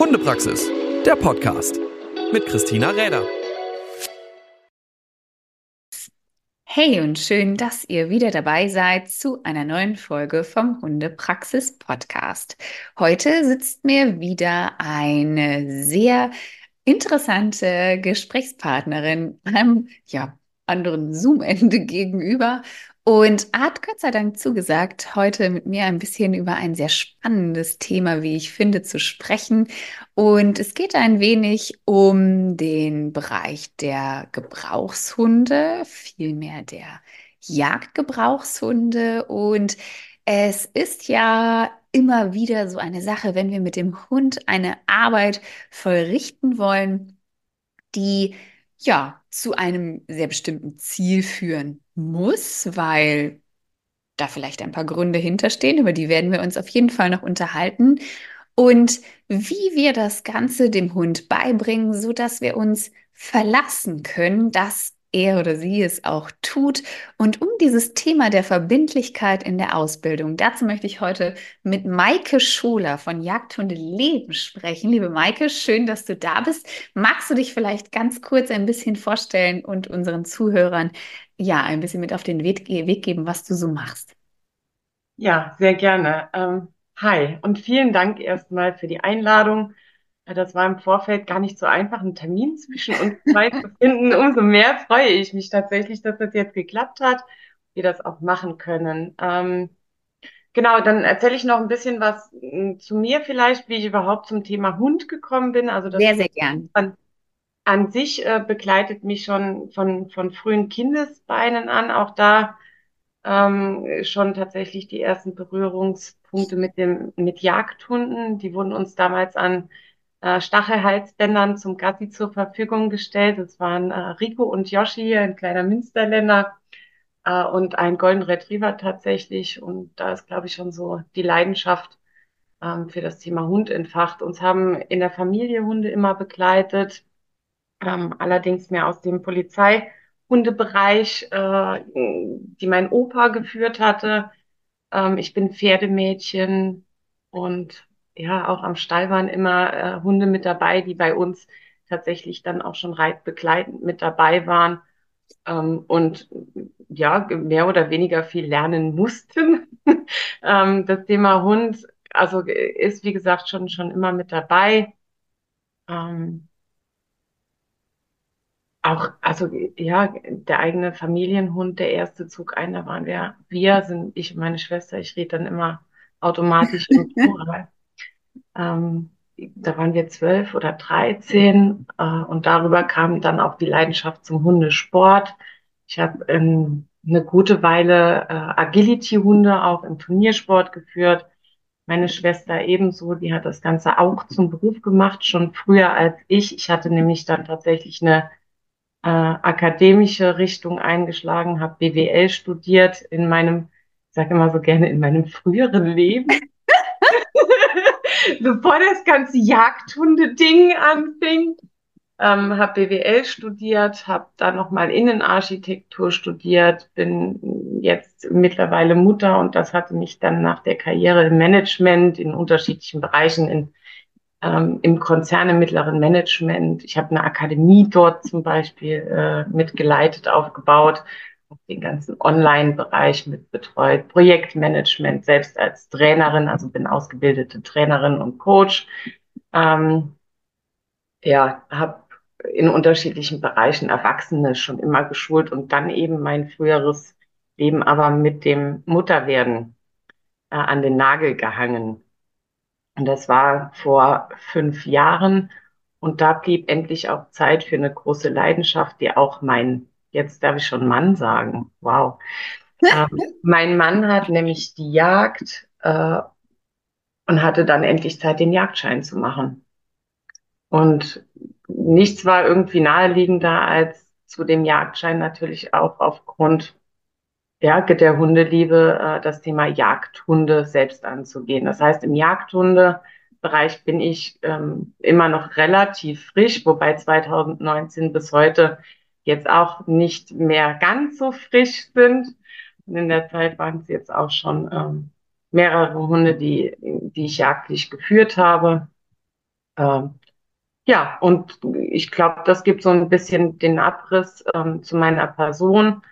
Hundepraxis, der Podcast mit Christina Räder. Hey und schön, dass ihr wieder dabei seid zu einer neuen Folge vom Hundepraxis Podcast. Heute sitzt mir wieder eine sehr interessante Gesprächspartnerin am ja, anderen Zoom-Ende gegenüber und hat Gott sei Dank zugesagt, heute mit mir ein bisschen über ein sehr spannendes Thema, wie ich finde, zu sprechen. Und es geht ein wenig um den Bereich der Gebrauchshunde, vielmehr der Jagdgebrauchshunde. Und es ist ja immer wieder so eine Sache, wenn wir mit dem Hund eine Arbeit vollrichten wollen, die ja zu einem sehr bestimmten Ziel führen muss, weil da vielleicht ein paar Gründe hinterstehen, über die werden wir uns auf jeden Fall noch unterhalten. Und wie wir das Ganze dem Hund beibringen, so dass wir uns verlassen können, dass er oder sie es auch tut. Und um dieses Thema der Verbindlichkeit in der Ausbildung, dazu möchte ich heute mit Maike Scholer von Jagdhunde Leben sprechen. Liebe Maike, schön, dass du da bist. Magst du dich vielleicht ganz kurz ein bisschen vorstellen und unseren Zuhörern ja ein bisschen mit auf den Weg, Weg geben, was du so machst? Ja, sehr gerne. Ähm, hi und vielen Dank erstmal für die Einladung. Das war im Vorfeld gar nicht so einfach, einen Termin zwischen uns zwei zu finden. Umso mehr freue ich mich tatsächlich, dass das jetzt geklappt hat, wir das auch machen können. Ähm, genau, dann erzähle ich noch ein bisschen was hm, zu mir vielleicht, wie ich überhaupt zum Thema Hund gekommen bin. Also das sehr, sehr gern. An, an sich äh, begleitet mich schon von, von frühen Kindesbeinen an. Auch da ähm, schon tatsächlich die ersten Berührungspunkte mit dem mit Jagdhunden. Die wurden uns damals an äh, Stachelhalsbändern zum Gassi zur Verfügung gestellt. Das waren äh, Rico und Yoshi, ein kleiner Münsterländer äh, und ein Golden Retriever tatsächlich. Und da ist, glaube ich, schon so die Leidenschaft ähm, für das Thema Hund entfacht. Uns haben in der Familie Hunde immer begleitet, ähm, allerdings mehr aus dem Polizeihundebereich, äh, die mein Opa geführt hatte. Ähm, ich bin Pferdemädchen und ja, auch am Stall waren immer äh, Hunde mit dabei, die bei uns tatsächlich dann auch schon reitbegleitend mit dabei waren ähm, und ja, mehr oder weniger viel lernen mussten. ähm, das Thema Hund, also ist wie gesagt schon, schon immer mit dabei. Ähm, auch, also ja, der eigene Familienhund, der erste Zug ein, da waren wir, wir sind ich und meine Schwester, ich rede dann immer automatisch im Plural. Ähm, da waren wir zwölf oder dreizehn äh, und darüber kam dann auch die Leidenschaft zum Hundesport. Ich habe ähm, eine gute Weile äh, Agility-Hunde auch im Turniersport geführt. Meine Schwester ebenso, die hat das Ganze auch zum Beruf gemacht, schon früher als ich. Ich hatte nämlich dann tatsächlich eine äh, akademische Richtung eingeschlagen, habe BWL studiert in meinem, ich sage immer so gerne, in meinem früheren Leben. Bevor das ganze Jagdhunde-Ding anfing, ähm, habe BWL studiert, habe dann nochmal Innenarchitektur studiert, bin jetzt mittlerweile Mutter und das hatte mich dann nach der Karriere im Management in unterschiedlichen Bereichen in, ähm, im Konzern im mittleren Management. Ich habe eine Akademie dort zum Beispiel äh, mitgeleitet, aufgebaut, den ganzen Online-Bereich mit betreut, Projektmanagement, selbst als Trainerin, also bin ausgebildete Trainerin und Coach. Ähm, ja, habe in unterschiedlichen Bereichen Erwachsene schon immer geschult und dann eben mein früheres Leben aber mit dem Mutterwerden äh, an den Nagel gehangen. Und das war vor fünf Jahren und da blieb endlich auch Zeit für eine große Leidenschaft, die auch mein Jetzt darf ich schon Mann sagen. Wow. ähm, mein Mann hat nämlich die Jagd äh, und hatte dann endlich Zeit, den Jagdschein zu machen. Und nichts war irgendwie naheliegender als zu dem Jagdschein natürlich auch aufgrund ja, der Hundeliebe äh, das Thema Jagdhunde selbst anzugehen. Das heißt, im Jagdhundebereich bin ich ähm, immer noch relativ frisch, wobei 2019 bis heute jetzt auch nicht mehr ganz so frisch sind. Und in der Zeit waren es jetzt auch schon ähm, mehrere Hunde, die, die ich jagdlich geführt habe. Ähm, ja, und ich glaube, das gibt so ein bisschen den Abriss ähm, zu meiner Person.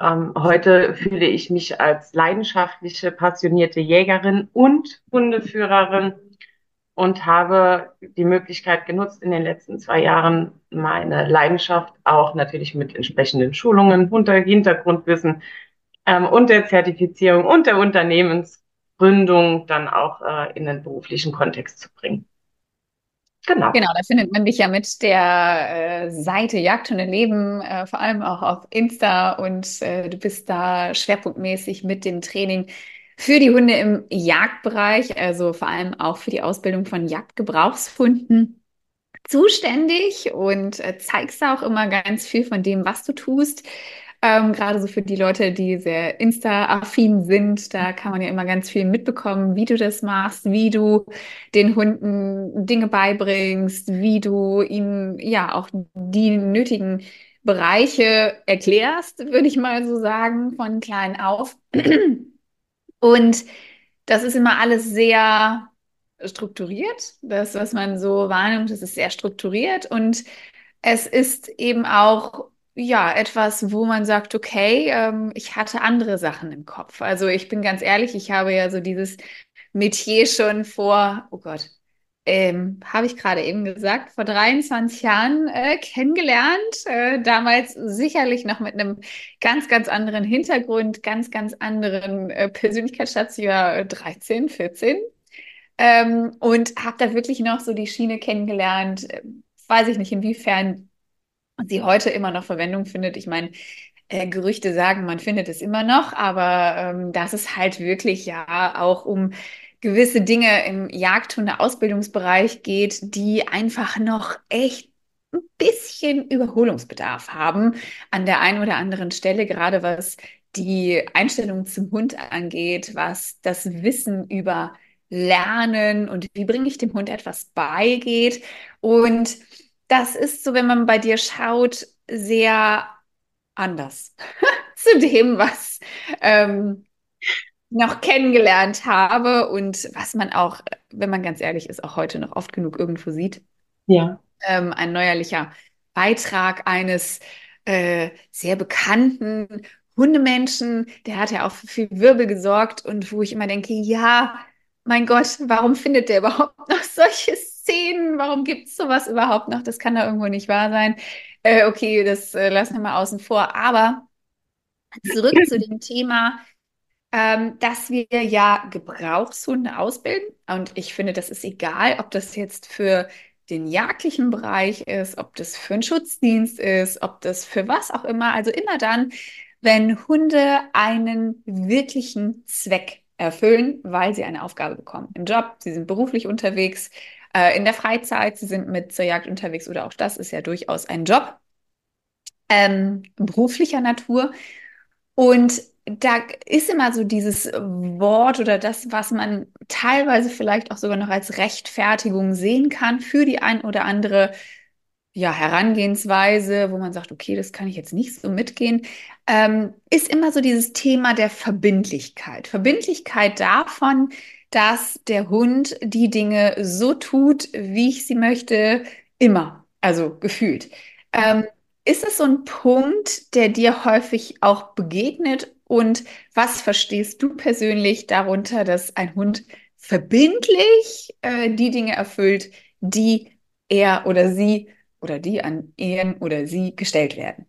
Ähm, heute fühle ich mich als leidenschaftliche, passionierte Jägerin und Hundeführerin und habe die Möglichkeit genutzt, in den letzten zwei Jahren meine Leidenschaft auch natürlich mit entsprechenden Schulungen, Hintergrundwissen ähm, und der Zertifizierung und der Unternehmensgründung dann auch äh, in den beruflichen Kontext zu bringen. Genau. Genau, da findet man dich ja mit der äh, Seite Jagdhunde Leben, äh, vor allem auch auf Insta und äh, du bist da schwerpunktmäßig mit dem Training für die Hunde im Jagdbereich, also vor allem auch für die Ausbildung von Jagdgebrauchshunden zuständig und äh, zeigst auch immer ganz viel von dem, was du tust. Ähm, gerade so für die Leute, die sehr Insta-affin sind, da kann man ja immer ganz viel mitbekommen, wie du das machst, wie du den Hunden Dinge beibringst, wie du ihnen ja auch die nötigen Bereiche erklärst, würde ich mal so sagen, von klein auf. Und das ist immer alles sehr strukturiert. Das, was man so wahrnimmt, das ist sehr strukturiert und es ist eben auch ja, etwas, wo man sagt, okay, ähm, ich hatte andere Sachen im Kopf. Also ich bin ganz ehrlich, ich habe ja so dieses Metier schon vor, oh Gott, ähm, habe ich gerade eben gesagt, vor 23 Jahren äh, kennengelernt. Äh, damals sicherlich noch mit einem ganz, ganz anderen Hintergrund, ganz, ganz anderen äh, Persönlichkeitsstation, 13, 14. Ähm, und habe da wirklich noch so die Schiene kennengelernt. Äh, weiß ich nicht, inwiefern sie heute immer noch Verwendung findet. Ich meine, äh, Gerüchte sagen, man findet es immer noch, aber ähm, dass es halt wirklich ja auch um gewisse Dinge im Jagdhunde-Ausbildungsbereich geht, die einfach noch echt ein bisschen Überholungsbedarf haben an der einen oder anderen Stelle, gerade was die Einstellung zum Hund angeht, was das Wissen über Lernen und wie bringe ich dem Hund etwas beigeht. Und das ist so, wenn man bei dir schaut, sehr anders zu dem, was ähm, noch kennengelernt habe und was man auch, wenn man ganz ehrlich ist, auch heute noch oft genug irgendwo sieht. Ja. Ähm, ein neuerlicher Beitrag eines äh, sehr bekannten Hundemenschen, der hat ja auch für viel Wirbel gesorgt und wo ich immer denke, ja, mein Gott, warum findet der überhaupt noch solches Szenen, warum gibt es sowas überhaupt noch? Das kann da irgendwo nicht wahr sein. Äh, okay, das äh, lassen wir mal außen vor. Aber zurück zu dem Thema, ähm, dass wir ja Gebrauchshunde ausbilden. Und ich finde, das ist egal, ob das jetzt für den jagdlichen Bereich ist, ob das für einen Schutzdienst ist, ob das für was auch immer. Also immer dann, wenn Hunde einen wirklichen Zweck erfüllen, weil sie eine Aufgabe bekommen. Im Job, sie sind beruflich unterwegs, äh, in der Freizeit, sie sind mit zur Jagd unterwegs oder auch das ist ja durchaus ein Job ähm, beruflicher Natur. Und da ist immer so dieses Wort oder das, was man teilweise vielleicht auch sogar noch als Rechtfertigung sehen kann für die ein oder andere ja, Herangehensweise, wo man sagt, okay, das kann ich jetzt nicht so mitgehen, ähm, ist immer so dieses Thema der Verbindlichkeit. Verbindlichkeit davon, dass der Hund die Dinge so tut, wie ich sie möchte, immer, also gefühlt. Ähm, ist es so ein Punkt, der dir häufig auch begegnet? Und was verstehst du persönlich darunter, dass ein Hund verbindlich äh, die Dinge erfüllt, die er oder sie oder die an ihn oder sie gestellt werden?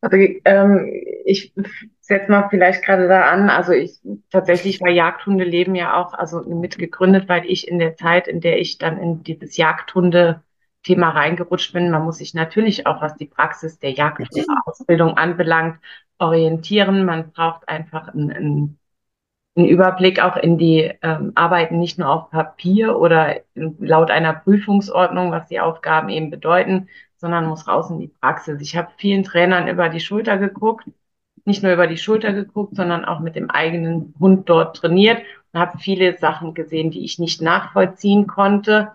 Also ähm, ich setze mal vielleicht gerade da an. Also ich tatsächlich war Jagdhundeleben ja auch also mitgegründet, weil ich in der Zeit, in der ich dann in dieses Jagdhunde-Thema reingerutscht bin, man muss sich natürlich auch, was die Praxis der Jagdhundeausbildung anbelangt, orientieren. Man braucht einfach einen, einen, einen Überblick auch in die ähm, Arbeiten nicht nur auf Papier oder laut einer Prüfungsordnung, was die Aufgaben eben bedeuten, sondern muss raus in die Praxis. Ich habe vielen Trainern über die Schulter geguckt, nicht nur über die Schulter geguckt, sondern auch mit dem eigenen Hund dort trainiert und habe viele Sachen gesehen, die ich nicht nachvollziehen konnte,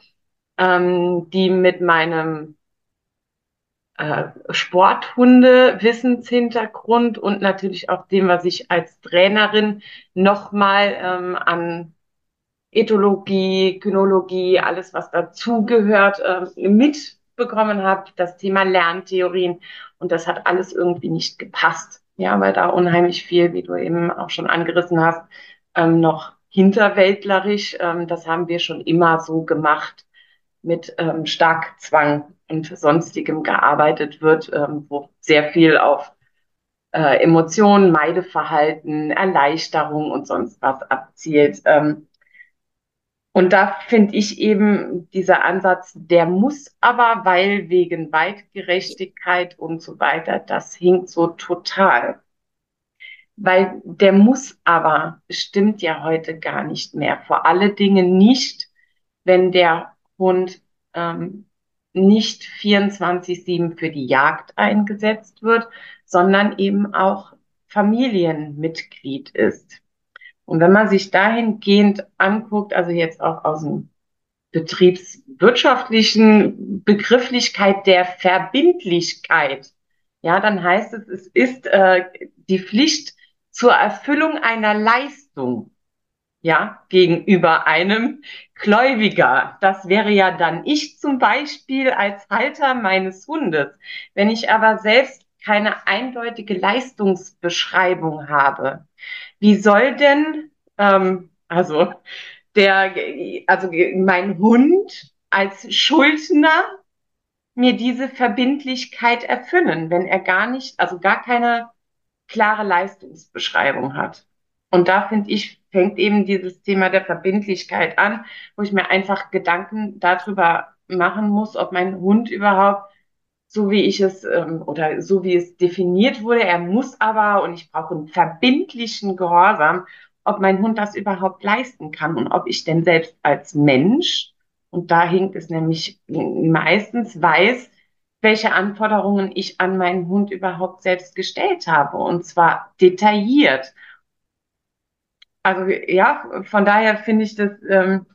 ähm, die mit meinem äh, Sporthunde-Wissenshintergrund und natürlich auch dem, was ich als Trainerin nochmal ähm, an Ethologie, Kynologie, alles, was dazugehört, äh, mitbekommen habe, das Thema Lerntheorien. Und das hat alles irgendwie nicht gepasst. Ja, weil da unheimlich viel, wie du eben auch schon angerissen hast, ähm, noch hinterwäldlerisch. Ähm, das haben wir schon immer so gemacht mit ähm, Starkzwang und sonstigem gearbeitet wird, ähm, wo sehr viel auf äh, Emotionen, Meideverhalten, Erleichterung und sonst was abzielt. Ähm, und da finde ich eben dieser Ansatz, der muss aber, weil wegen Weitgerechtigkeit und so weiter, das hinkt so total. Weil der muss aber stimmt ja heute gar nicht mehr. Vor alle Dingen nicht, wenn der Hund ähm, nicht 24-7 für die Jagd eingesetzt wird, sondern eben auch Familienmitglied ist. Und wenn man sich dahingehend anguckt, also jetzt auch aus dem betriebswirtschaftlichen Begrifflichkeit der Verbindlichkeit, ja, dann heißt es, es ist äh, die Pflicht zur Erfüllung einer Leistung, ja, gegenüber einem Gläubiger. Das wäre ja dann ich zum Beispiel als Halter meines Hundes. Wenn ich aber selbst keine eindeutige Leistungsbeschreibung habe, wie soll denn, ähm, also der, also mein Hund als Schuldner mir diese Verbindlichkeit erfüllen, wenn er gar nicht, also gar keine klare Leistungsbeschreibung hat. Und da finde ich, fängt eben dieses Thema der Verbindlichkeit an, wo ich mir einfach Gedanken darüber machen muss, ob mein Hund überhaupt so wie ich es ähm, oder so wie es definiert wurde, er muss aber und ich brauche einen verbindlichen Gehorsam, ob mein Hund das überhaupt leisten kann und ob ich denn selbst als Mensch, und da hinkt es nämlich meistens, weiß, welche Anforderungen ich an meinen Hund überhaupt selbst gestellt habe und zwar detailliert. Also ja, von daher finde ich das ähm,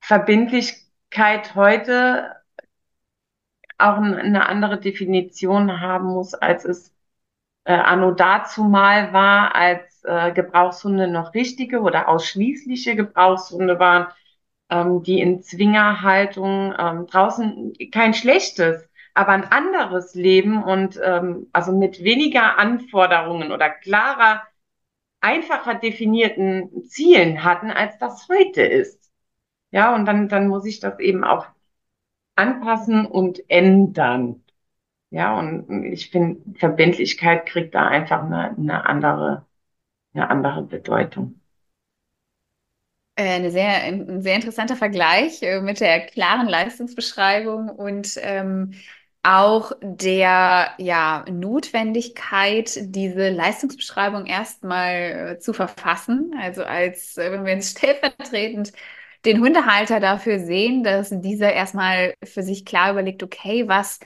Verbindlichkeit heute auch eine andere Definition haben muss, als es äh, anno dazu mal war, als äh, Gebrauchshunde noch richtige oder ausschließliche Gebrauchshunde waren, ähm, die in Zwingerhaltung ähm, draußen kein schlechtes, aber ein anderes Leben und ähm, also mit weniger Anforderungen oder klarer, einfacher definierten Zielen hatten, als das heute ist. Ja, und dann, dann muss ich das eben auch anpassen und ändern. Ja, und ich finde, Verbindlichkeit kriegt da einfach eine, eine andere, eine andere Bedeutung. Äh, eine sehr, ein sehr interessanter Vergleich äh, mit der klaren Leistungsbeschreibung und ähm, auch der ja, Notwendigkeit, diese Leistungsbeschreibung erstmal äh, zu verfassen. Also als wenn wir jetzt stellvertretend den Hundehalter dafür sehen, dass dieser erstmal für sich klar überlegt, okay, was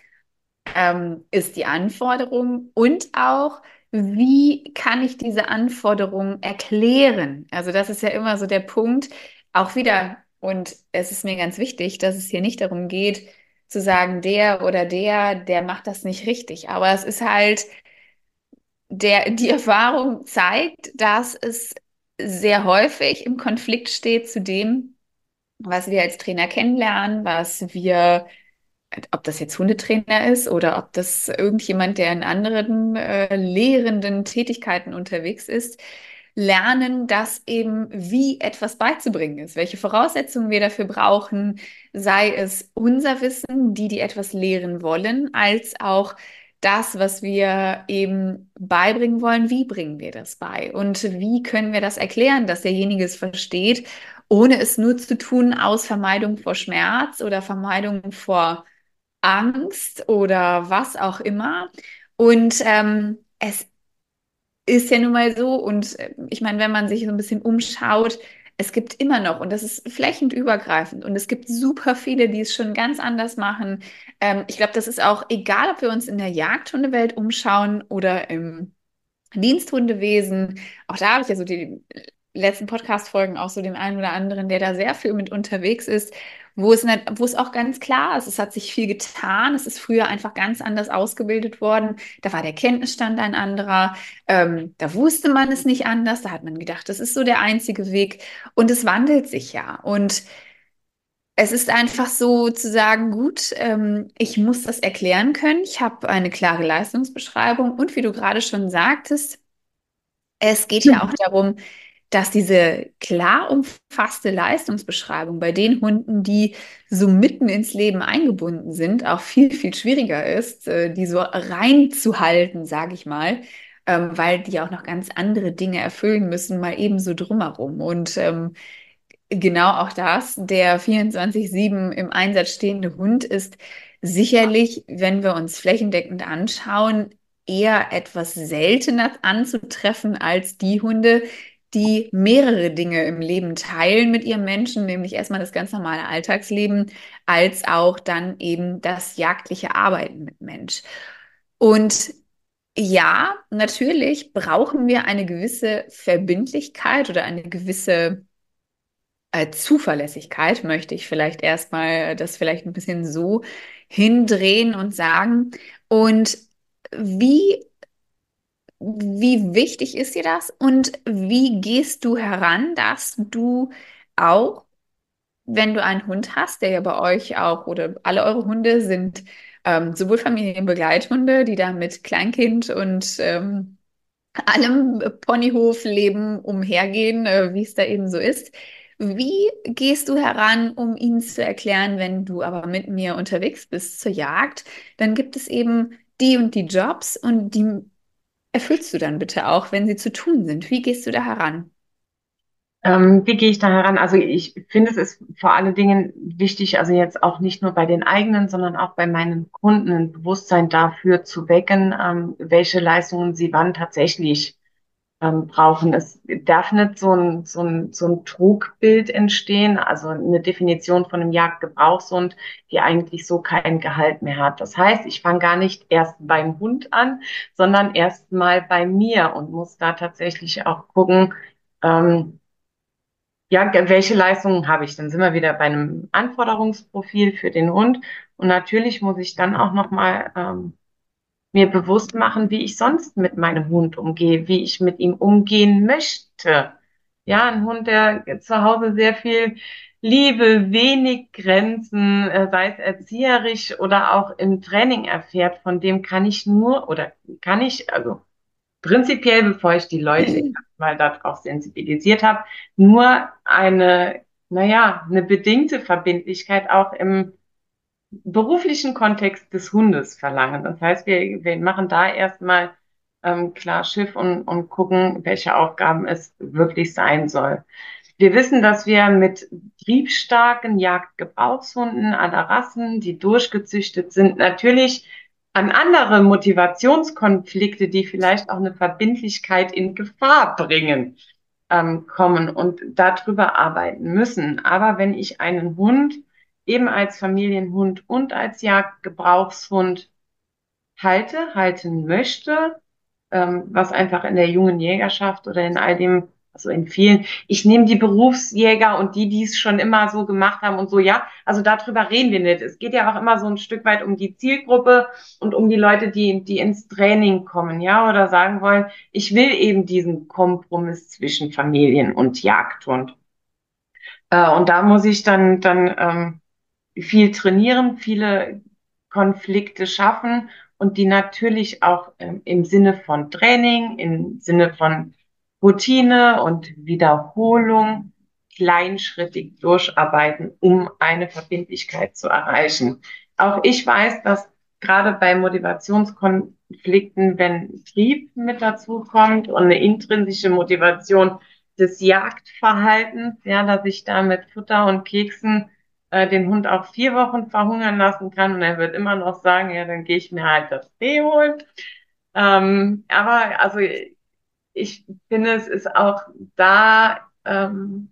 ähm, ist die Anforderung und auch, wie kann ich diese Anforderung erklären? Also das ist ja immer so der Punkt, auch wieder, und es ist mir ganz wichtig, dass es hier nicht darum geht, zu sagen, der oder der, der macht das nicht richtig. Aber es ist halt, der, die Erfahrung zeigt, dass es sehr häufig im Konflikt steht zu dem, was wir als Trainer kennenlernen, was wir, ob das jetzt Hundetrainer ist oder ob das irgendjemand, der in anderen äh, lehrenden Tätigkeiten unterwegs ist, lernen, dass eben wie etwas beizubringen ist, welche Voraussetzungen wir dafür brauchen, sei es unser Wissen, die, die etwas lehren wollen, als auch das, was wir eben beibringen wollen, wie bringen wir das bei und wie können wir das erklären, dass derjenige es versteht ohne es nur zu tun aus Vermeidung vor Schmerz oder Vermeidung vor Angst oder was auch immer. Und ähm, es ist ja nun mal so, und äh, ich meine, wenn man sich so ein bisschen umschaut, es gibt immer noch, und das ist flächend übergreifend, und es gibt super viele, die es schon ganz anders machen. Ähm, ich glaube, das ist auch egal, ob wir uns in der Jagdhundewelt umschauen oder im Diensthundewesen. Auch da habe ich ja so die letzten Podcast-Folgen auch so den einen oder anderen, der da sehr viel mit unterwegs ist, wo es, nicht, wo es auch ganz klar ist, es hat sich viel getan, es ist früher einfach ganz anders ausgebildet worden, da war der Kenntnisstand ein anderer, ähm, da wusste man es nicht anders, da hat man gedacht, das ist so der einzige Weg. Und es wandelt sich ja. Und es ist einfach so zu sagen, gut, ähm, ich muss das erklären können. Ich habe eine klare Leistungsbeschreibung. Und wie du gerade schon sagtest, es geht ja auch darum, dass diese klar umfasste Leistungsbeschreibung bei den Hunden, die so mitten ins Leben eingebunden sind, auch viel, viel schwieriger ist, äh, die so reinzuhalten, sage ich mal, ähm, weil die auch noch ganz andere Dinge erfüllen müssen, mal eben so drumherum. Und ähm, genau auch das, der 24-7 im Einsatz stehende Hund ist sicherlich, wenn wir uns flächendeckend anschauen, eher etwas seltener anzutreffen als die Hunde, die mehrere Dinge im Leben teilen mit ihrem Menschen, nämlich erstmal das ganz normale Alltagsleben, als auch dann eben das jagdliche Arbeiten mit Mensch. Und ja, natürlich brauchen wir eine gewisse Verbindlichkeit oder eine gewisse äh, Zuverlässigkeit, möchte ich vielleicht erstmal das vielleicht ein bisschen so hindrehen und sagen. Und wie wie wichtig ist dir das und wie gehst du heran, dass du auch, wenn du einen Hund hast, der ja bei euch auch oder alle eure Hunde sind ähm, sowohl Familienbegleithunde, die da mit Kleinkind und ähm, allem Ponyhofleben umhergehen, äh, wie es da eben so ist. Wie gehst du heran, um ihnen zu erklären, wenn du aber mit mir unterwegs bist zur Jagd, dann gibt es eben die und die Jobs und die erfüllst du dann bitte auch, wenn sie zu tun sind? Wie gehst du da heran? Ähm, wie gehe ich da heran? Also ich finde, es ist vor allen Dingen wichtig, also jetzt auch nicht nur bei den eigenen, sondern auch bei meinen Kunden ein Bewusstsein dafür zu wecken, ähm, welche Leistungen sie wann tatsächlich ähm, brauchen. Es darf nicht so ein, so, ein, so ein Trugbild entstehen, also eine Definition von einem Jagdgebrauchshund, die eigentlich so kein Gehalt mehr hat. Das heißt, ich fange gar nicht erst beim Hund an, sondern erst mal bei mir und muss da tatsächlich auch gucken, ähm, ja, welche Leistungen habe ich? Dann sind wir wieder bei einem Anforderungsprofil für den Hund. Und natürlich muss ich dann auch nochmal ähm, mir bewusst machen, wie ich sonst mit meinem Hund umgehe, wie ich mit ihm umgehen möchte. Ja, ein Hund, der zu Hause sehr viel Liebe, wenig Grenzen, äh, sei es erzieherisch oder auch im Training erfährt, von dem kann ich nur oder kann ich, also prinzipiell, bevor ich die Leute mal darauf sensibilisiert habe, nur eine, naja, eine bedingte Verbindlichkeit auch im beruflichen Kontext des Hundes verlangen. Das heißt, wir, wir machen da erstmal ähm, klar Schiff und, und gucken, welche Aufgaben es wirklich sein soll. Wir wissen, dass wir mit triebstarken Jagdgebrauchshunden aller Rassen, die durchgezüchtet sind, natürlich an andere Motivationskonflikte, die vielleicht auch eine Verbindlichkeit in Gefahr bringen, ähm, kommen und darüber arbeiten müssen. Aber wenn ich einen Hund eben als Familienhund und als Jagdgebrauchshund halte, halten möchte, ähm, was einfach in der jungen Jägerschaft oder in all dem, also in vielen, ich nehme die Berufsjäger und die, die es schon immer so gemacht haben und so, ja, also darüber reden wir nicht. Es geht ja auch immer so ein Stück weit um die Zielgruppe und um die Leute, die, die ins Training kommen, ja, oder sagen wollen, ich will eben diesen Kompromiss zwischen Familien und Jagdhund. Äh, und da muss ich dann, dann ähm, viel trainieren, viele Konflikte schaffen und die natürlich auch ähm, im Sinne von Training, im Sinne von Routine und Wiederholung kleinschrittig durcharbeiten, um eine Verbindlichkeit zu erreichen. Auch ich weiß, dass gerade bei Motivationskonflikten, wenn Trieb mit dazu kommt und eine intrinsische Motivation des Jagdverhaltens, ja, dass ich da mit Futter und Keksen äh, den Hund auch vier Wochen verhungern lassen kann und er wird immer noch sagen, ja, dann gehe ich mir halt das Tee holen. Ähm, aber also ich finde, es ist auch da, ähm,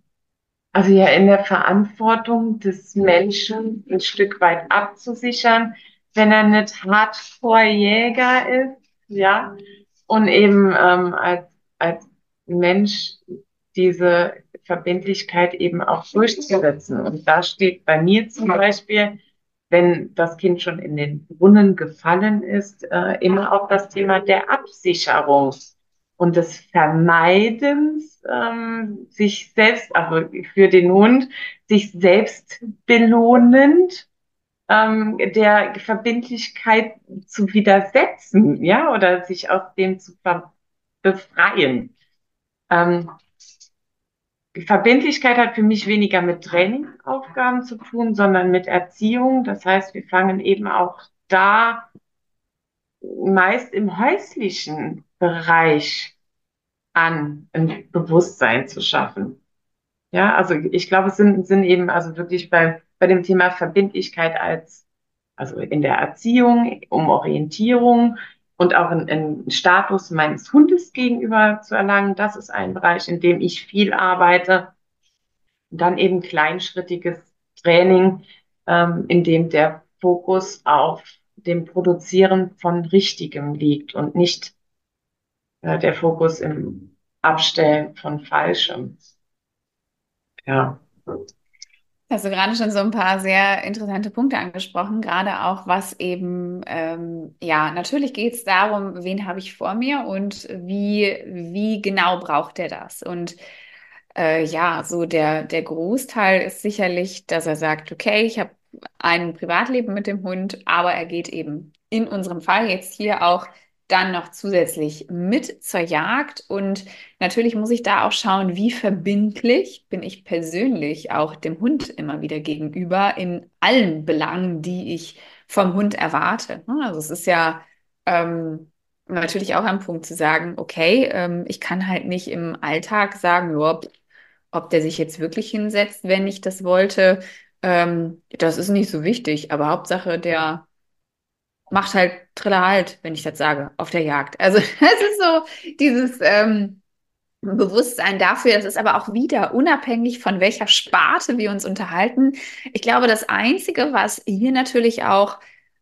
also ja in der Verantwortung des Menschen ein Stück weit abzusichern, wenn er nicht Hardcore-Jäger ist, ja, und eben ähm, als, als Mensch diese Verbindlichkeit eben auch durchzusetzen. Und da steht bei mir zum Beispiel, wenn das Kind schon in den Brunnen gefallen ist, äh, immer auch das Thema der Absicherung und des Vermeidens, ähm, sich selbst, also für den Hund, sich selbst belohnend ähm, der Verbindlichkeit zu widersetzen, ja, oder sich aus dem zu befreien. Ähm, Verbindlichkeit hat für mich weniger mit Trainingsaufgaben zu tun, sondern mit Erziehung. Das heißt, wir fangen eben auch da meist im häuslichen Bereich an, ein Bewusstsein zu schaffen. Ja, also ich glaube, es sind, sind eben also wirklich bei, bei dem Thema Verbindlichkeit als, also in der Erziehung, um Orientierung und auch einen Status meines Hundes gegenüber zu erlangen. Das ist ein Bereich, in dem ich viel arbeite. Und dann eben kleinschrittiges Training, ähm, in dem der Fokus auf dem Produzieren von Richtigem liegt und nicht äh, der Fokus im Abstellen von Falschem. Ja. Hast du gerade schon so ein paar sehr interessante Punkte angesprochen, gerade auch was eben, ähm, ja, natürlich geht es darum, wen habe ich vor mir und wie, wie genau braucht er das? Und äh, ja, so der, der Großteil ist sicherlich, dass er sagt, okay, ich habe ein Privatleben mit dem Hund, aber er geht eben in unserem Fall jetzt hier auch dann noch zusätzlich mit zur Jagd. Und natürlich muss ich da auch schauen, wie verbindlich bin ich persönlich auch dem Hund immer wieder gegenüber in allen Belangen, die ich vom Hund erwarte. Also es ist ja ähm, natürlich auch ein Punkt zu sagen, okay, ähm, ich kann halt nicht im Alltag sagen, ja, ob der sich jetzt wirklich hinsetzt, wenn ich das wollte, ähm, das ist nicht so wichtig. Aber Hauptsache, der macht halt Triller halt, wenn ich das sage, auf der Jagd. Also es ist so dieses ähm, Bewusstsein dafür, das ist aber auch wieder unabhängig von welcher Sparte wir uns unterhalten. Ich glaube, das Einzige, was hier natürlich auch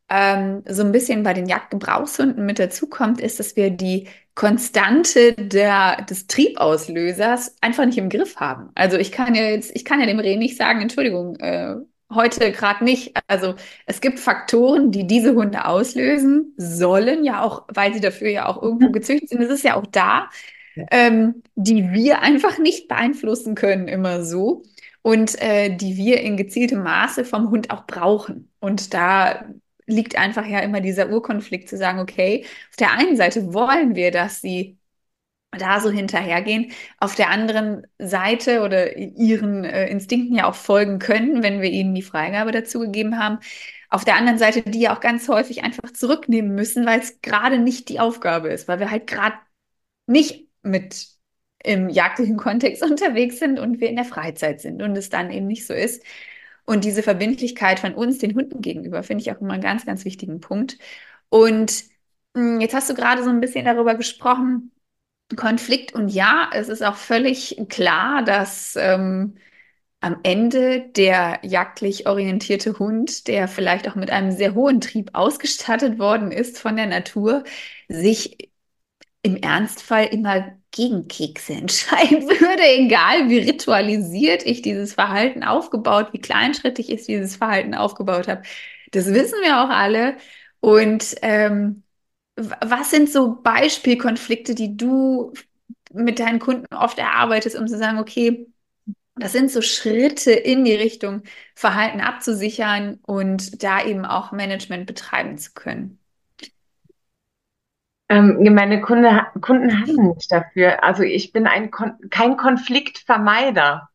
ähm, so ein bisschen bei den Jagdgebrauchshunden mit dazukommt, ist, dass wir die Konstante der, des Triebauslösers einfach nicht im Griff haben. Also ich kann ja jetzt, ich kann ja dem Reh nicht sagen, Entschuldigung, äh, heute gerade nicht. Also es gibt Faktoren, die diese Hunde auslösen sollen, ja auch, weil sie dafür ja auch irgendwo gezüchtet sind. Es ist ja auch da. Ähm, die wir einfach nicht beeinflussen können, immer so. Und äh, die wir in gezieltem Maße vom Hund auch brauchen. Und da liegt einfach ja immer dieser Urkonflikt zu sagen, okay, auf der einen Seite wollen wir, dass sie da so hinterhergehen, auf der anderen Seite oder ihren äh, Instinkten ja auch folgen können, wenn wir ihnen die Freigabe dazu gegeben haben. Auf der anderen Seite, die ja auch ganz häufig einfach zurücknehmen müssen, weil es gerade nicht die Aufgabe ist, weil wir halt gerade nicht mit im jagdlichen Kontext unterwegs sind und wir in der Freizeit sind und es dann eben nicht so ist. Und diese Verbindlichkeit von uns den Hunden gegenüber finde ich auch immer einen ganz, ganz wichtigen Punkt. Und hm, jetzt hast du gerade so ein bisschen darüber gesprochen, Konflikt. Und ja, es ist auch völlig klar, dass ähm, am Ende der jagdlich orientierte Hund, der vielleicht auch mit einem sehr hohen Trieb ausgestattet worden ist von der Natur, sich im Ernstfall immer gegen Kekse entscheiden würde, egal wie ritualisiert ich dieses Verhalten aufgebaut, wie kleinschrittig ich dieses Verhalten aufgebaut habe. Das wissen wir auch alle. Und ähm, was sind so Beispielkonflikte, die du mit deinen Kunden oft erarbeitest, um zu sagen, okay, das sind so Schritte in die Richtung Verhalten abzusichern und da eben auch Management betreiben zu können? Ähm, meine Kunde, Kunden hassen mich dafür. Also ich bin ein Kon kein Konfliktvermeider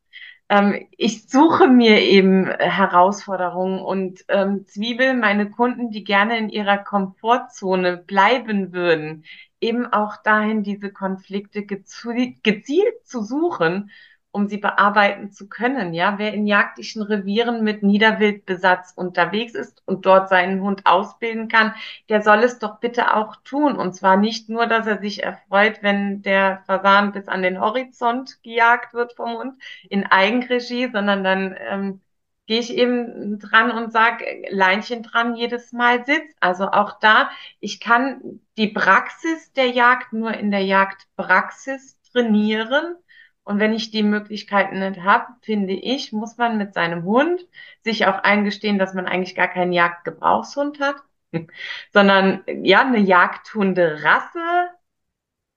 ähm, ich suche mir eben Herausforderungen und ähm, Zwiebel, meine Kunden, die gerne in ihrer Komfortzone bleiben würden, eben auch dahin diese Konflikte gezielt zu suchen um sie bearbeiten zu können. Ja, wer in jagdlichen Revieren mit Niederwildbesatz unterwegs ist und dort seinen Hund ausbilden kann, der soll es doch bitte auch tun. Und zwar nicht nur, dass er sich erfreut, wenn der Fasan bis an den Horizont gejagt wird vom Hund in Eigenregie, sondern dann ähm, gehe ich eben dran und sage, Leinchen dran jedes Mal sitzt. Also auch da, ich kann die Praxis der Jagd nur in der Jagdpraxis trainieren Und wenn ich die Möglichkeiten nicht habe, finde ich, muss man mit seinem Hund sich auch eingestehen, dass man eigentlich gar keinen Jagdgebrauchshund hat, sondern ja, eine Jagdhunderasse,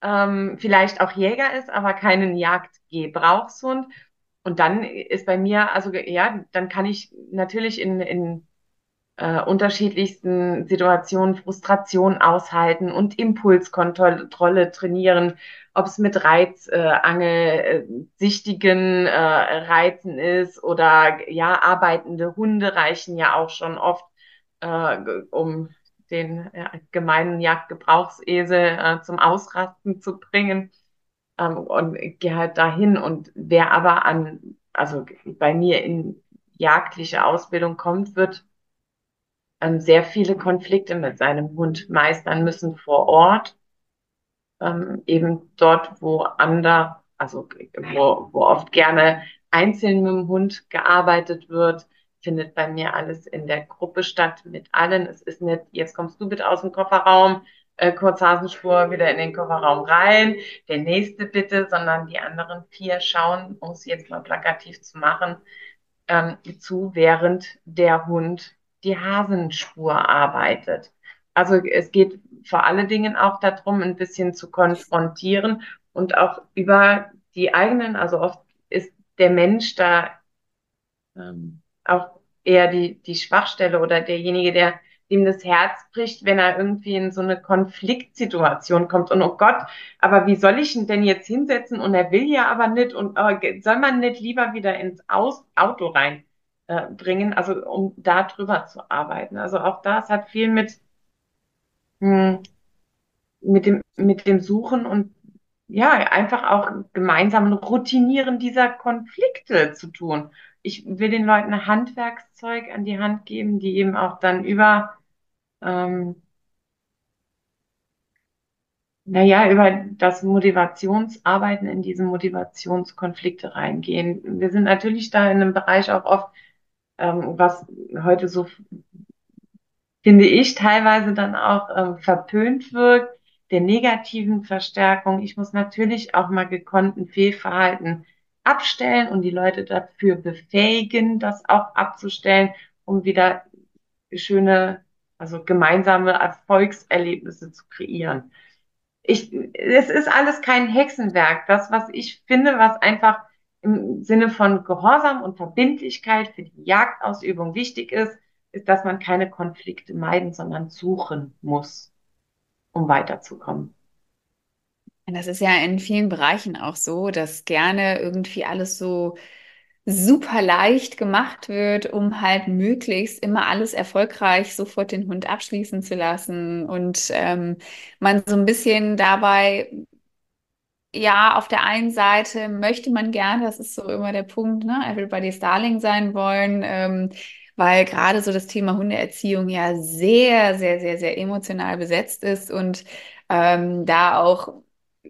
ähm, vielleicht auch Jäger ist, aber keinen Jagdgebrauchshund. Und dann ist bei mir, also ja, dann kann ich natürlich in, in äh, unterschiedlichsten Situationen Frustration aushalten und Impulskontrolle trainieren, ob es mit Reizangel, äh, äh, Reizen ist oder ja, arbeitende Hunde reichen ja auch schon oft, äh, um den ja, gemeinen Jagdgebrauchsesel äh, zum Ausrasten zu bringen. Ähm, und gehe halt dahin und wer aber an, also bei mir in jagdliche Ausbildung kommt, wird ähm, sehr viele Konflikte mit seinem Hund meistern müssen vor Ort, ähm, eben dort, wo ander, also wo, wo oft gerne einzeln mit dem Hund gearbeitet wird, findet bei mir alles in der Gruppe statt mit allen. Es ist nicht, jetzt kommst du bitte aus dem Kofferraum, äh, Kurzhasenspur wieder in den Kofferraum rein, der nächste bitte, sondern die anderen vier schauen, um es jetzt mal plakativ zu machen, ähm, zu, während der Hund die Hasenspur arbeitet. Also es geht vor allen Dingen auch darum, ein bisschen zu konfrontieren und auch über die eigenen, also oft ist der Mensch da ähm, auch eher die, die Schwachstelle oder derjenige, der dem das Herz bricht, wenn er irgendwie in so eine Konfliktsituation kommt. Und oh Gott, aber wie soll ich ihn denn jetzt hinsetzen? Und er will ja aber nicht. Und oh, soll man nicht lieber wieder ins Aus Auto rein? Äh, bringen, also um da drüber zu arbeiten. Also auch das hat viel mit, hm, mit dem, mit dem Suchen und ja, einfach auch gemeinsamen Routinieren dieser Konflikte zu tun. Ich will den Leuten Handwerkszeug an die Hand geben, die eben auch dann über, ähm, naja, über das Motivationsarbeiten in diese Motivationskonflikte reingehen. Wir sind natürlich da in einem Bereich auch oft ähm, was heute so, finde ich, teilweise dann auch ähm, verpönt wirkt, der negativen Verstärkung. Ich muss natürlich auch mal gekonnten Fehlverhalten abstellen und die Leute dafür befähigen, das auch abzustellen, um wieder schöne, also gemeinsame Erfolgserlebnisse zu kreieren. Ich, es ist alles kein Hexenwerk. Das, was ich finde, was einfach im Sinne von Gehorsam und Verbindlichkeit für die Jagdausübung wichtig ist, ist, dass man keine Konflikte meiden, sondern suchen muss, um weiterzukommen. Das ist ja in vielen Bereichen auch so, dass gerne irgendwie alles so super leicht gemacht wird, um halt möglichst immer alles erfolgreich sofort den Hund abschließen zu lassen und ähm, man so ein bisschen dabei ja, auf der einen Seite möchte man gerne, das ist so immer der Punkt, ne, everybody's darling sein wollen, ähm, weil gerade so das Thema Hundeerziehung ja sehr, sehr, sehr, sehr emotional besetzt ist und ähm, da auch,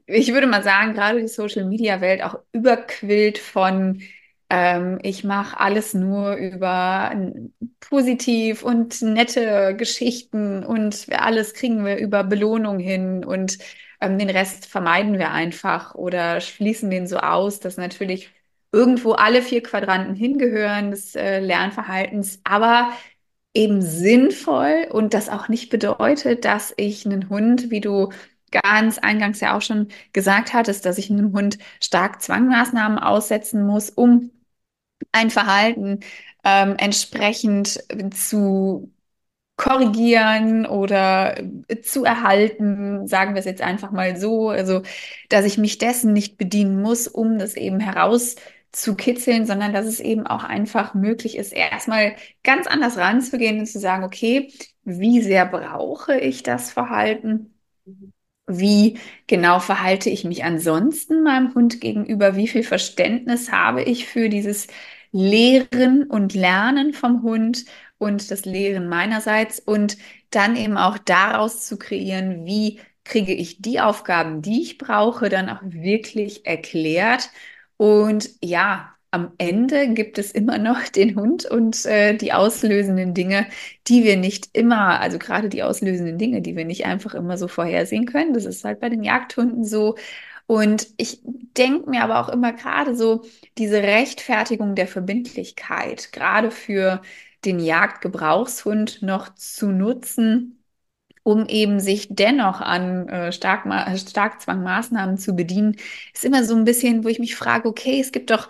ich würde mal sagen, gerade die Social-Media-Welt auch überquillt von ähm, ich mache alles nur über positiv und nette Geschichten und alles kriegen wir über Belohnung hin und ähm, den Rest vermeiden wir einfach oder schließen den so aus, dass natürlich irgendwo alle vier Quadranten hingehören des äh, Lernverhaltens, aber eben sinnvoll und das auch nicht bedeutet, dass ich einen Hund, wie du ganz eingangs ja auch schon gesagt hattest, dass ich einem Hund stark Zwangmaßnahmen aussetzen muss, um ein Verhalten ähm, entsprechend zu korrigieren oder zu erhalten, sagen wir es jetzt einfach mal so, also dass ich mich dessen nicht bedienen muss, um das eben herauszukitzeln, sondern dass es eben auch einfach möglich ist, erstmal ganz anders ranzugehen und zu sagen, okay, wie sehr brauche ich das Verhalten? Wie genau verhalte ich mich ansonsten meinem Hund gegenüber? Wie viel Verständnis habe ich für dieses Lehren und Lernen vom Hund? Und das Lehren meinerseits und dann eben auch daraus zu kreieren, wie kriege ich die Aufgaben, die ich brauche, dann auch wirklich erklärt. Und ja, am Ende gibt es immer noch den Hund und äh, die auslösenden Dinge, die wir nicht immer, also gerade die auslösenden Dinge, die wir nicht einfach immer so vorhersehen können. Das ist halt bei den Jagdhunden so. Und ich denke mir aber auch immer gerade so diese Rechtfertigung der Verbindlichkeit, gerade für den Jagdgebrauchshund noch zu nutzen, um eben sich dennoch an äh, Starkma Starkzwangmaßnahmen zu bedienen, ist immer so ein bisschen, wo ich mich frage, okay, es gibt doch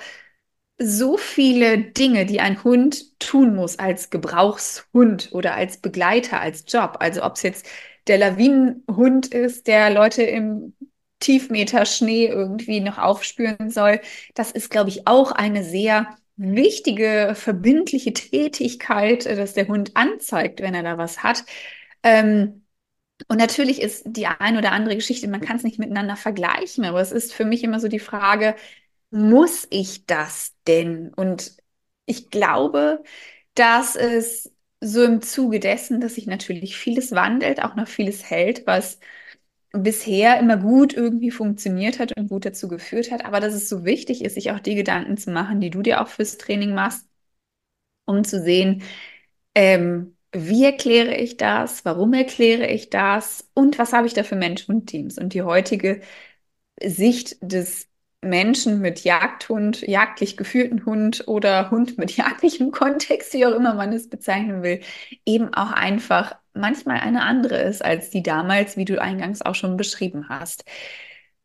so viele Dinge, die ein Hund tun muss als Gebrauchshund oder als Begleiter, als Job. Also ob es jetzt der Lawinenhund ist, der Leute im Tiefmeter Schnee irgendwie noch aufspüren soll. Das ist, glaube ich, auch eine sehr wichtige, verbindliche Tätigkeit, äh, dass der Hund anzeigt, wenn er da was hat. Ähm, und natürlich ist die ein oder andere Geschichte, man kann es nicht miteinander vergleichen, aber es ist für mich immer so die Frage, muss ich das denn? Und ich glaube, dass es so im Zuge dessen, dass sich natürlich vieles wandelt, auch noch vieles hält, was bisher immer gut irgendwie funktioniert hat und gut dazu geführt hat, aber dass es so wichtig ist, sich auch die Gedanken zu machen, die du dir auch fürs Training machst, um zu sehen, ähm, wie erkläre ich das, warum erkläre ich das und was habe ich da für Menschen und Teams. Und die heutige Sicht des Menschen mit Jagdhund, jagdlich geführten Hund oder Hund mit jagdlichem Kontext, wie auch immer man es bezeichnen will, eben auch einfach manchmal eine andere ist als die damals, wie du eingangs auch schon beschrieben hast.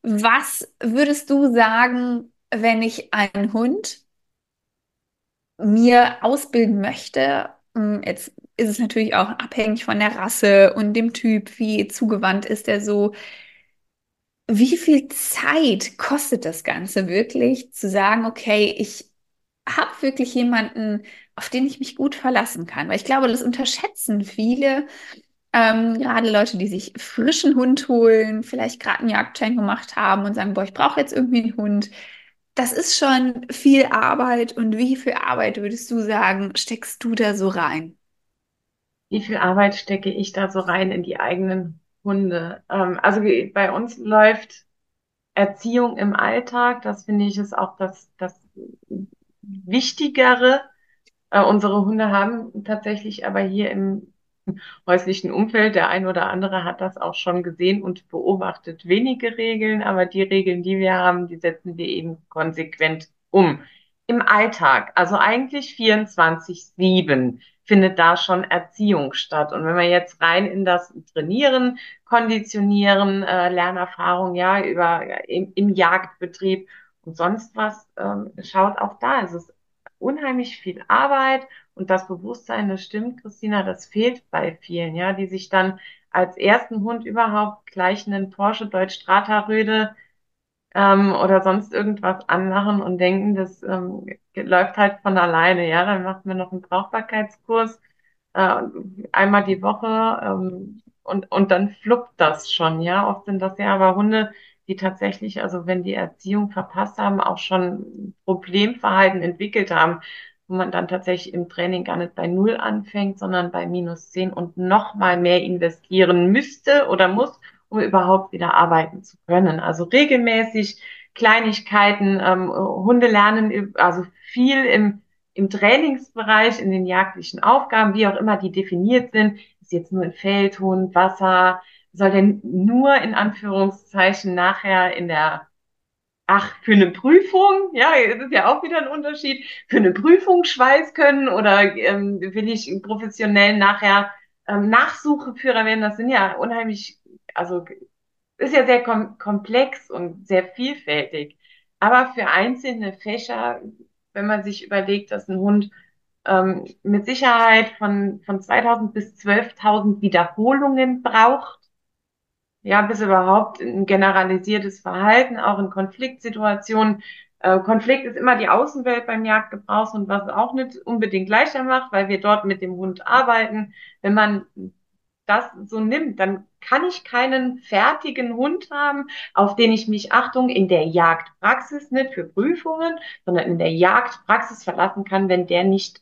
Was würdest du sagen, wenn ich einen Hund mir ausbilden möchte? Hm, jetzt ist es natürlich auch abhängig von der Rasse und dem Typ, wie zugewandt ist er so. Wie viel Zeit kostet das Ganze wirklich, zu sagen, okay, ich habe wirklich jemanden, auf den ich mich gut verlassen kann? Weil ich glaube, das unterschätzen viele, ähm, gerade Leute, die sich frischen Hund holen, vielleicht gerade einen Jagdschein gemacht haben und sagen, boah, ich brauche jetzt irgendwie einen Hund. Das ist schon viel Arbeit. Und wie viel Arbeit würdest du sagen, steckst du da so rein? Wie viel Arbeit stecke ich da so rein in die eigenen Hunde? Ähm, also bei uns läuft Erziehung im Alltag. Das finde ich ist auch das, das Wichtigere. Äh, unsere Hunde haben tatsächlich aber hier im häuslichen Umfeld, der ein oder andere hat das auch schon gesehen und beobachtet, wenige Regeln, aber die Regeln, die wir haben, die setzen wir eben konsequent um. Im Alltag, also eigentlich 24-7 findet da schon Erziehung statt. Und wenn wir jetzt rein in das Trainieren, Konditionieren, äh, Lernerfahrung, ja, über im, im Jagdbetrieb und sonst was, ähm, schaut auch da. Ist unheimlich viel Arbeit und das Bewusstsein, das stimmt, Christina, das fehlt bei vielen, ja, die sich dann als ersten Hund überhaupt gleich einen Porsche Deutsch Strata Röde ähm, oder sonst irgendwas anmachen und denken, das ähm, läuft halt von alleine. Ja, dann macht man noch einen Brauchbarkeitskurs äh, einmal die Woche ähm, und, und dann fluppt das schon. Ja, oft sind das ja aber Hunde, die tatsächlich, also wenn die Erziehung verpasst haben, auch schon Problemverhalten entwickelt haben, wo man dann tatsächlich im Training gar nicht bei Null anfängt, sondern bei minus zehn und noch mal mehr investieren müsste oder muss, um überhaupt wieder arbeiten zu können. Also regelmäßig Kleinigkeiten, ähm, Hunde lernen, also viel im, im Trainingsbereich, in den jagdlichen Aufgaben, wie auch immer die definiert sind. Ist jetzt nur ein Feldhund, Wasser, soll denn nur in Anführungszeichen nachher in der ach, für eine Prüfung, ja, das ist ja auch wieder ein Unterschied, für eine Prüfung Schweiß können oder ähm, will ich professionell nachher ähm, Nachsucheführer werden, das sind ja unheimlich, also ist ja sehr kom komplex und sehr vielfältig. Aber für einzelne Fächer, wenn man sich überlegt, dass ein Hund ähm, mit Sicherheit von, von 2000 bis 12.000 Wiederholungen braucht, ja, bis überhaupt ein generalisiertes Verhalten, auch in Konfliktsituationen. Äh, Konflikt ist immer die Außenwelt beim Jagdgebrauchshund, was auch nicht unbedingt leichter macht, weil wir dort mit dem Hund arbeiten. Wenn man das so nimmt, dann kann ich keinen fertigen Hund haben, auf den ich mich, Achtung, in der Jagdpraxis nicht für Prüfungen, sondern in der Jagdpraxis verlassen kann, wenn der nicht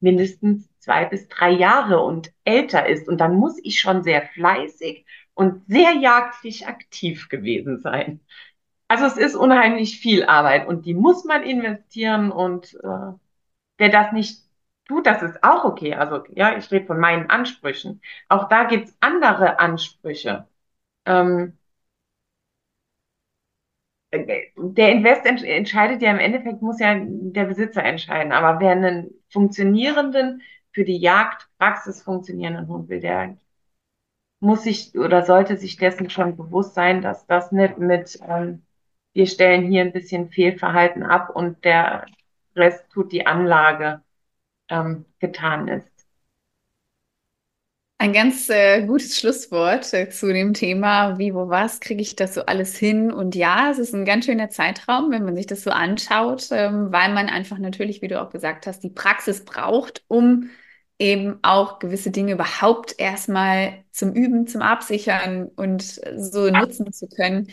mindestens zwei bis drei Jahre und älter ist. Und dann muss ich schon sehr fleißig und sehr jagdlich aktiv gewesen sein. Also es ist unheimlich viel Arbeit und die muss man investieren und äh, wer das nicht tut, das ist auch okay. Also ja, ich rede von meinen Ansprüchen. Auch da gibt's andere Ansprüche. Ähm, der Invest entscheidet ja im Endeffekt, muss ja der Besitzer entscheiden. Aber wer einen funktionierenden, für die Jagdpraxis funktionierenden Hund will, der muss sich oder sollte sich dessen schon bewusst sein, dass das nicht mit, ähm, wir stellen hier ein bisschen Fehlverhalten ab und der Rest tut die Anlage ähm, getan ist. Ein ganz äh, gutes Schlusswort äh, zu dem Thema, wie, wo, was, kriege ich das so alles hin? Und ja, es ist ein ganz schöner Zeitraum, wenn man sich das so anschaut, ähm, weil man einfach natürlich, wie du auch gesagt hast, die Praxis braucht, um eben auch gewisse Dinge überhaupt erstmal zum Üben, zum Absichern und so nutzen zu können.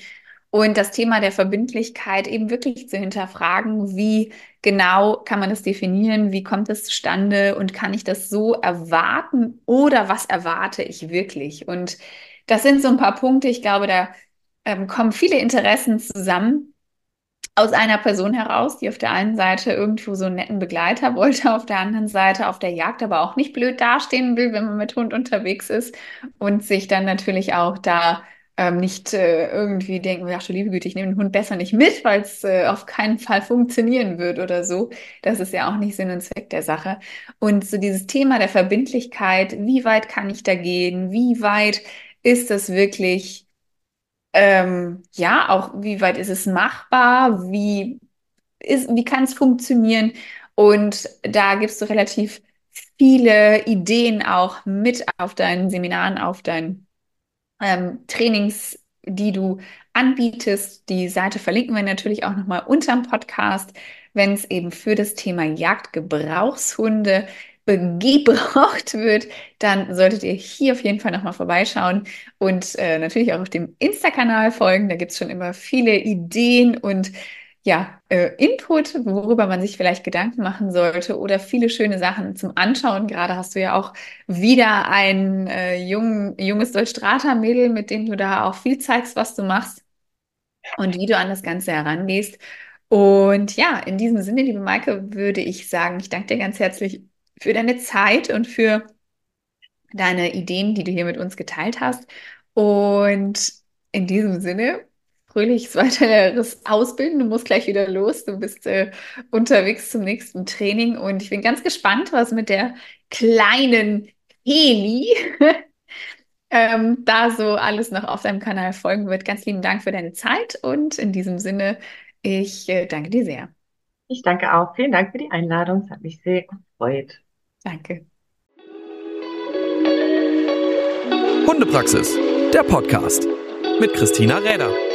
Und das Thema der Verbindlichkeit eben wirklich zu hinterfragen, wie genau kann man das definieren, wie kommt es zustande und kann ich das so erwarten oder was erwarte ich wirklich? Und das sind so ein paar Punkte, ich glaube, da ähm, kommen viele Interessen zusammen aus einer Person heraus, die auf der einen Seite irgendwo so einen netten Begleiter wollte, auf der anderen Seite auf der Jagd aber auch nicht blöd dastehen will, wenn man mit Hund unterwegs ist und sich dann natürlich auch da ähm, nicht äh, irgendwie denken, ach du liebe Güte, ich nehme den Hund besser nicht mit, weil es äh, auf keinen Fall funktionieren wird oder so. Das ist ja auch nicht Sinn und Zweck der Sache. Und so dieses Thema der Verbindlichkeit, wie weit kann ich da gehen? Wie weit ist das wirklich ähm, ja, auch wie weit ist es machbar? Wie wie kann es funktionieren? Und da gibst du relativ viele Ideen auch mit auf deinen Seminaren, auf deinen ähm, Trainings, die du anbietest. Die Seite verlinken wir natürlich auch nochmal unterm Podcast, wenn es eben für das Thema Jagdgebrauchshunde gebraucht wird, dann solltet ihr hier auf jeden Fall nochmal vorbeischauen und äh, natürlich auch auf dem Insta-Kanal folgen. Da gibt es schon immer viele Ideen und ja, äh, Input, worüber man sich vielleicht Gedanken machen sollte oder viele schöne Sachen zum Anschauen. Gerade hast du ja auch wieder ein äh, jung, junges Deutschstrater-Mädel, mit dem du da auch viel zeigst, was du machst und wie du an das Ganze herangehst. Und ja, in diesem Sinne, liebe Maike, würde ich sagen, ich danke dir ganz herzlich für deine Zeit und für deine Ideen, die du hier mit uns geteilt hast. Und in diesem Sinne, fröhliches weiteres Ausbilden. Du musst gleich wieder los. Du bist äh, unterwegs zum nächsten Training und ich bin ganz gespannt, was mit der kleinen Heli ähm, da so alles noch auf deinem Kanal folgen wird. Ganz lieben Dank für deine Zeit und in diesem Sinne, ich äh, danke dir sehr. Ich danke auch. Vielen Dank für die Einladung. Es hat mich sehr gefreut. Danke. Hundepraxis, der Podcast mit Christina Räder.